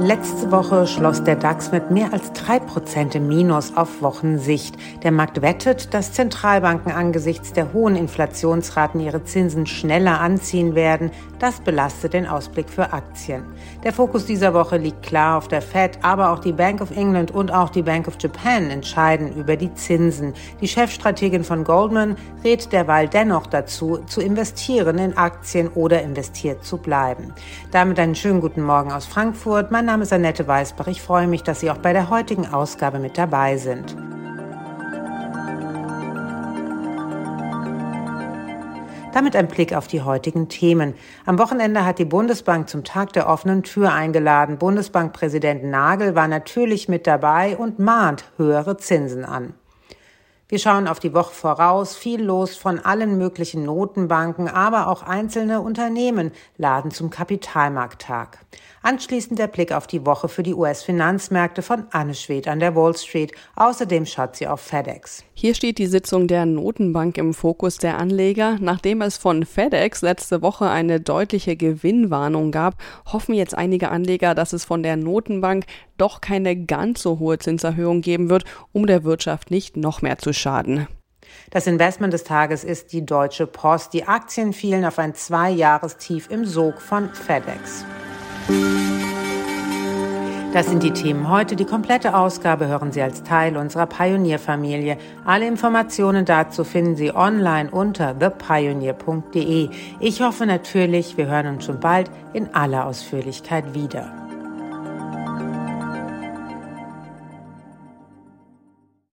Letzte Woche schloss der DAX mit mehr als drei Prozent im Minus auf Wochensicht. Der Markt wettet, dass Zentralbanken angesichts der hohen Inflationsraten ihre Zinsen schneller anziehen werden. Das belastet den Ausblick für Aktien. Der Fokus dieser Woche liegt klar auf der Fed, aber auch die Bank of England und auch die Bank of Japan entscheiden über die Zinsen. Die Chefstrategin von Goldman rät derweil dennoch dazu, zu investieren in Aktien oder investiert zu bleiben. Damit einen schönen guten Morgen aus Frankfurt. Mein Name ist Annette Weißbach. Ich freue mich, dass Sie auch bei der heutigen Ausgabe mit dabei sind. Damit ein Blick auf die heutigen Themen. Am Wochenende hat die Bundesbank zum Tag der offenen Tür eingeladen. Bundesbankpräsident Nagel war natürlich mit dabei und mahnt höhere Zinsen an. Wir schauen auf die Woche voraus, viel los von allen möglichen Notenbanken, aber auch einzelne Unternehmen laden zum Kapitalmarkttag. Anschließend der Blick auf die Woche für die US-Finanzmärkte von Anne Schwed an der Wall Street. Außerdem schaut sie auf FedEx. Hier steht die Sitzung der Notenbank im Fokus der Anleger. Nachdem es von FedEx letzte Woche eine deutliche Gewinnwarnung gab, hoffen jetzt einige Anleger, dass es von der Notenbank doch keine ganz so hohe Zinserhöhung geben wird, um der Wirtschaft nicht noch mehr zu schaden. Das Investment des Tages ist die Deutsche Post. Die Aktien fielen auf ein Zwei-Jahrestief im Sog von FedEx. Das sind die Themen heute. Die komplette Ausgabe hören Sie als Teil unserer Pionierfamilie. Alle Informationen dazu finden Sie online unter thepioneer.de. Ich hoffe natürlich, wir hören uns schon bald in aller Ausführlichkeit wieder.